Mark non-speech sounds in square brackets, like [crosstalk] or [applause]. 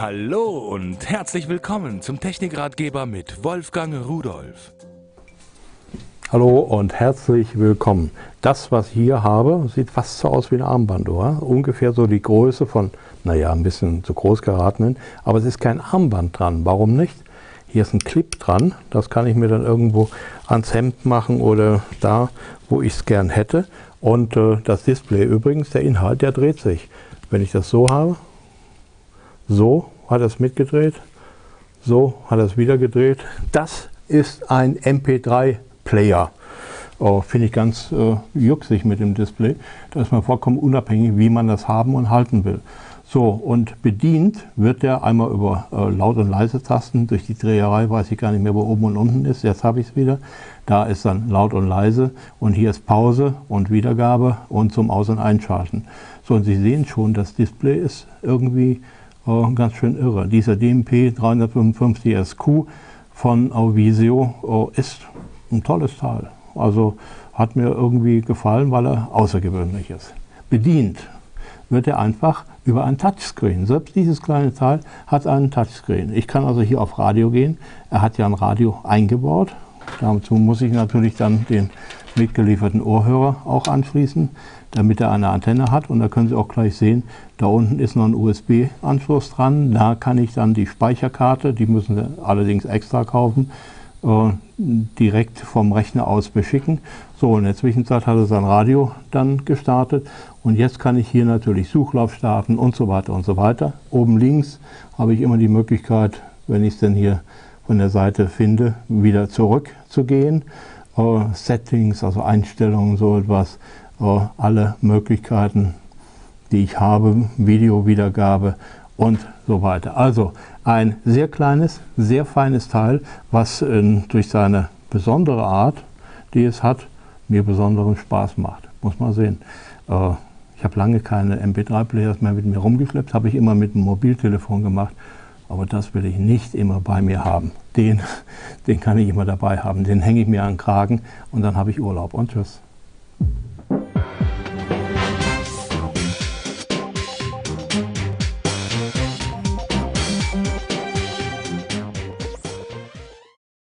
Hallo und herzlich willkommen zum Technikratgeber mit Wolfgang Rudolf. Hallo und herzlich willkommen. Das, was ich hier habe, sieht fast so aus wie ein Armbanduhr. Ungefähr so die Größe von, naja, ein bisschen zu groß geratenen. Aber es ist kein Armband dran. Warum nicht? Hier ist ein Clip dran. Das kann ich mir dann irgendwo ans Hemd machen oder da, wo ich es gern hätte. Und äh, das Display übrigens, der Inhalt, der dreht sich. Wenn ich das so habe, so hat er es mitgedreht, so hat er es wieder gedreht. Das ist ein MP3-Player. Oh, Finde ich ganz äh, jucksig mit dem Display. Da ist man vollkommen unabhängig, wie man das haben und halten will. So, und bedient wird der einmal über äh, Laut- und Leise-Tasten. Durch die Dreherei weiß ich gar nicht mehr, wo oben und unten ist. Jetzt habe ich es wieder. Da ist dann Laut und Leise und hier ist Pause und Wiedergabe und zum Aus- und Einschalten. So, und Sie sehen schon, das Display ist irgendwie äh, ganz schön irre. Dieser DMP 355 SQ von Auvisio äh, ist ein tolles Teil. Also hat mir irgendwie gefallen, weil er außergewöhnlich ist. Bedient wird er einfach über ein Touchscreen. Selbst dieses kleine Teil hat einen Touchscreen. Ich kann also hier auf Radio gehen. Er hat ja ein Radio eingebaut. Dazu muss ich natürlich dann den mitgelieferten Ohrhörer auch anschließen, damit er eine Antenne hat. Und da können Sie auch gleich sehen, da unten ist noch ein USB-Anschluss dran. Da kann ich dann die Speicherkarte, die müssen Sie allerdings extra kaufen, äh, direkt vom Rechner aus beschicken. So, in der Zwischenzeit hat er sein Radio dann gestartet und jetzt kann ich hier natürlich Suchlauf starten und so weiter und so weiter. Oben links habe ich immer die Möglichkeit, wenn ich es denn hier von der Seite finde, wieder zurückzugehen. Äh, Settings, also Einstellungen, so etwas, äh, alle Möglichkeiten, die ich habe, Videowiedergabe und so weiter. Also ein sehr kleines, sehr feines Teil, was äh, durch seine besondere Art, die es hat, mir besonderen Spaß macht. Muss man sehen. Äh, ich habe lange keine MP3-Players mehr mit mir rumgeschleppt, habe ich immer mit dem Mobiltelefon gemacht. Aber das will ich nicht immer bei mir haben. Den, [laughs] den kann ich immer dabei haben. Den hänge ich mir an den Kragen und dann habe ich Urlaub. Und tschüss.